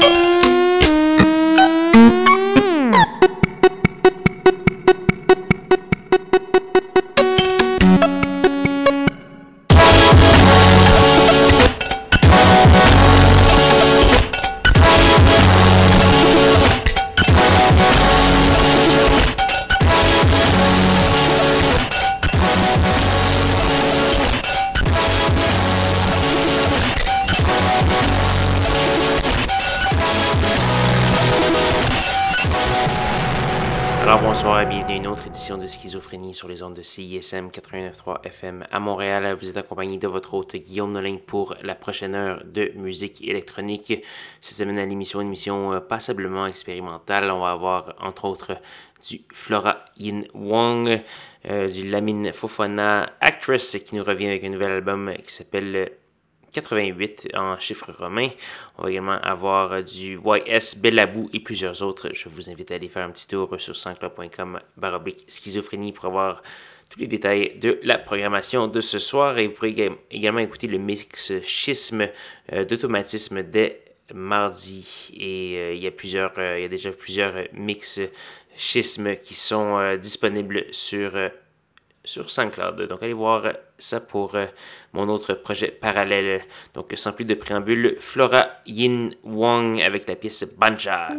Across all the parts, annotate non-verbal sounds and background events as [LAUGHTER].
de Sur les ondes de CISM 89.3 FM à Montréal. Vous êtes accompagné de votre hôte Guillaume Nolin pour la prochaine heure de musique électronique. Cette semaine à l'émission, une émission euh, passablement expérimentale. On va avoir entre autres du Flora Yin Wong, euh, du Lamine Fofana Actress qui nous revient avec un nouvel album qui s'appelle 88 en chiffres romains. On va également avoir du YS Bellabou et plusieurs autres. Je vous invite à aller faire un petit tour sur sanscloud.com baroblique schizophrénie pour avoir tous les détails de la programmation de ce soir et vous pourrez également écouter le mix schisme euh, d'automatisme dès mardi et euh, il y a plusieurs euh, il y a déjà plusieurs mix schisme qui sont disponibles sur sur SoundCloud. Donc allez voir ça pour euh, mon autre projet parallèle. Donc sans plus de préambule, Flora Yin Wong avec la pièce Banjar.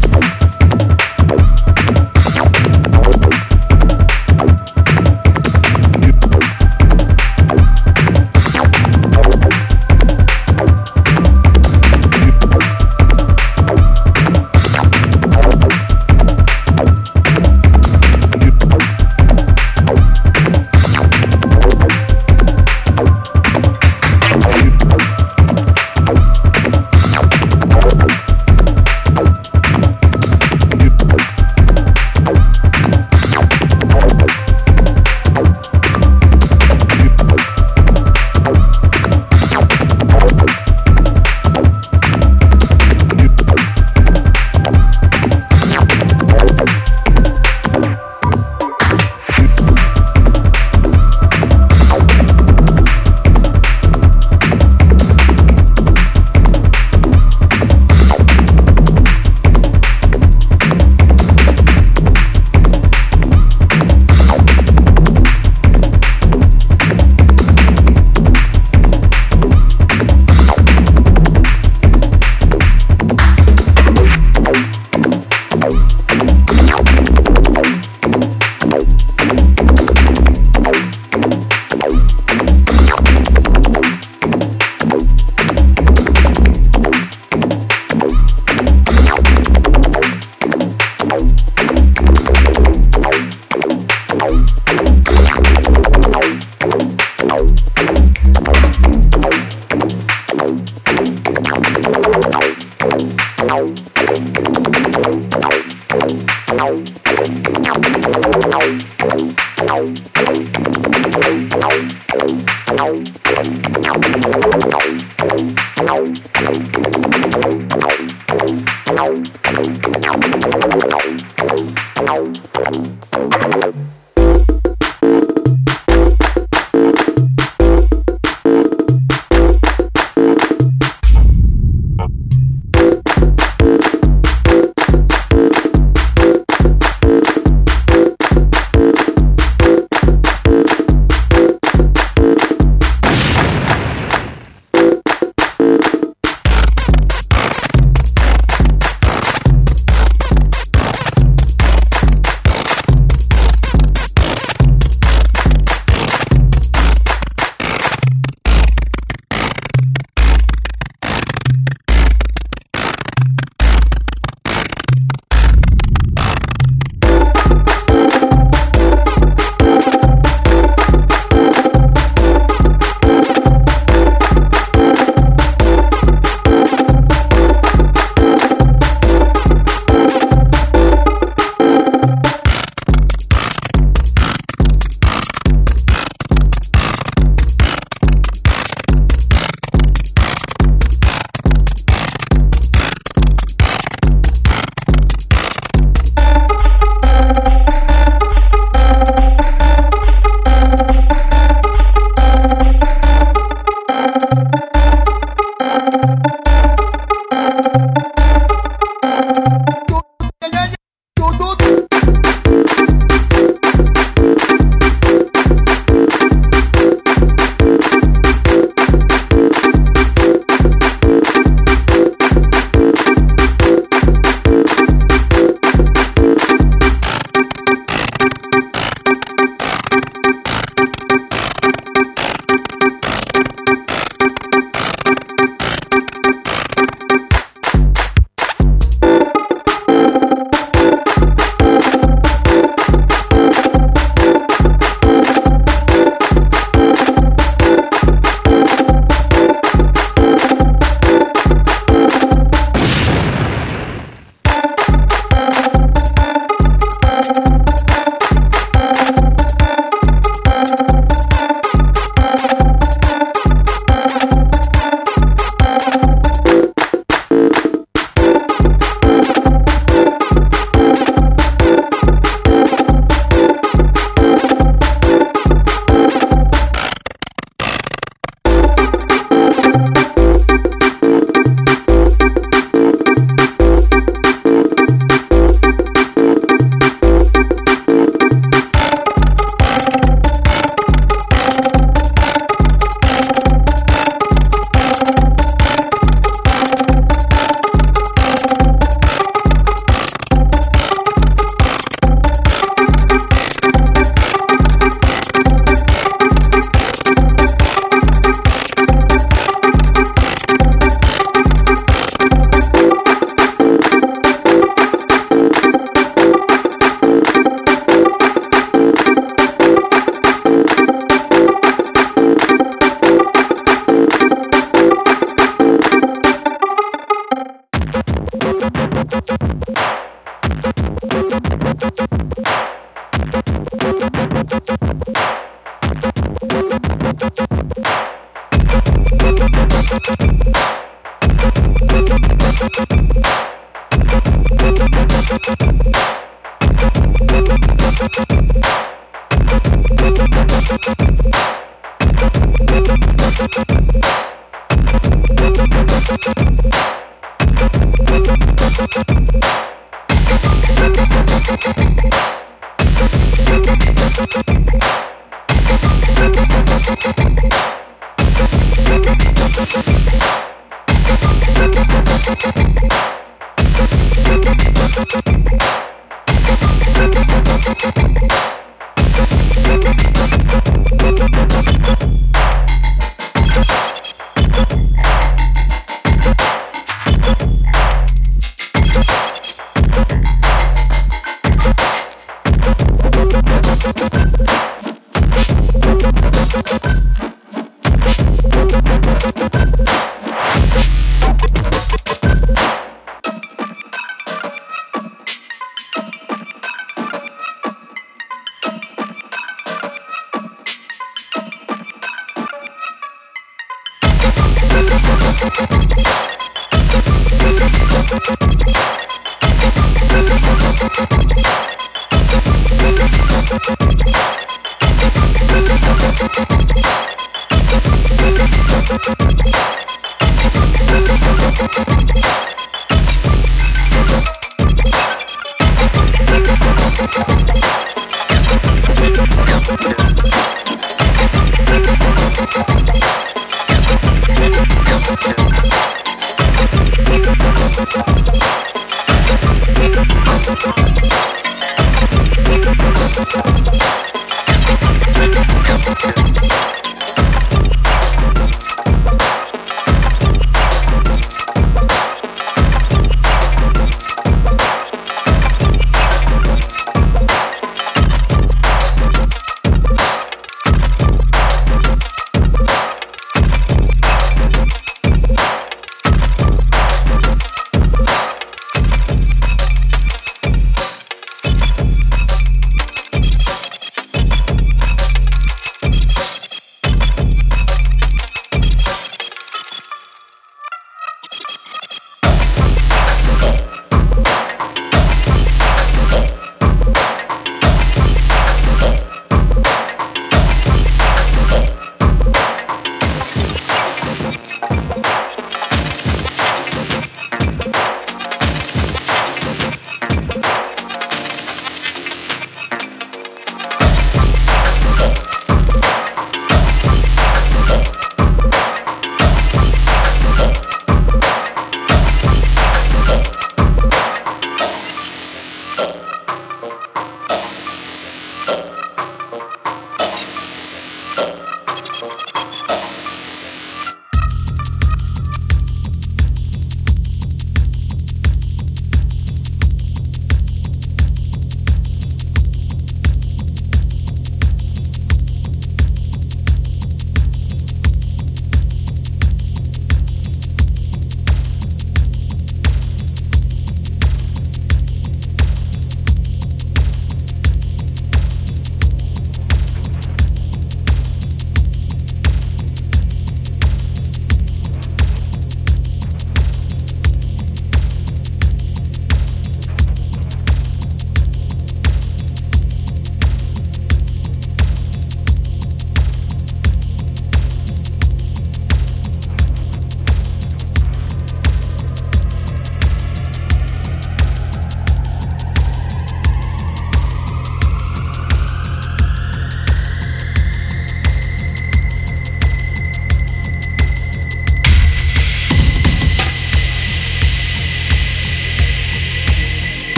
Bye. Thank you.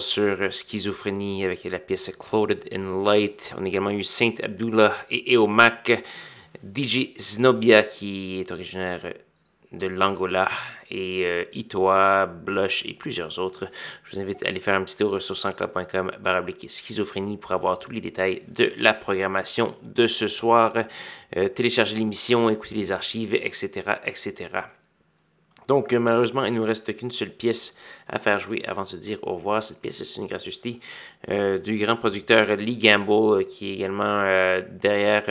Sur Schizophrénie avec la pièce Clothed in Light. On a également eu Saint Abdullah et Eomac. DJ Znobia qui est originaire de l'Angola et euh, Itoa, Blush et plusieurs autres. Je vous invite à aller faire un petit tour sur sansclub.com baroblique schizophrénie pour avoir tous les détails de la programmation de ce soir. Euh, télécharger l'émission, écouter les archives, etc., etc. Donc, euh, malheureusement, il ne nous reste qu'une seule pièce à faire jouer avant de se dire au revoir. Cette pièce, c'est une gracieuseté du grand producteur Lee Gamble, qui est également derrière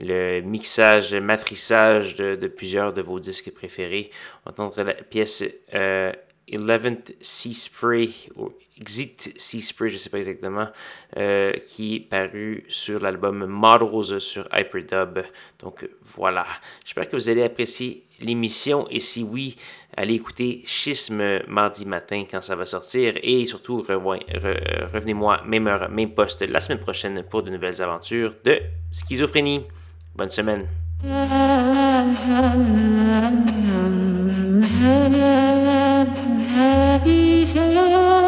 le mixage, matrissage de, plusieurs de vos disques préférés. On entendra la pièce euh, 11th Sea Spray, ou Exit Sea Spray, je ne sais pas exactement, euh, qui est paru sur l'album Models sur Hyperdub. Donc voilà, j'espère que vous allez apprécier l'émission et si oui, allez écouter Schisme mardi matin quand ça va sortir et surtout revenez-moi même heure, même poste la semaine prochaine pour de nouvelles aventures de schizophrénie. Bonne semaine. [LAUGHS]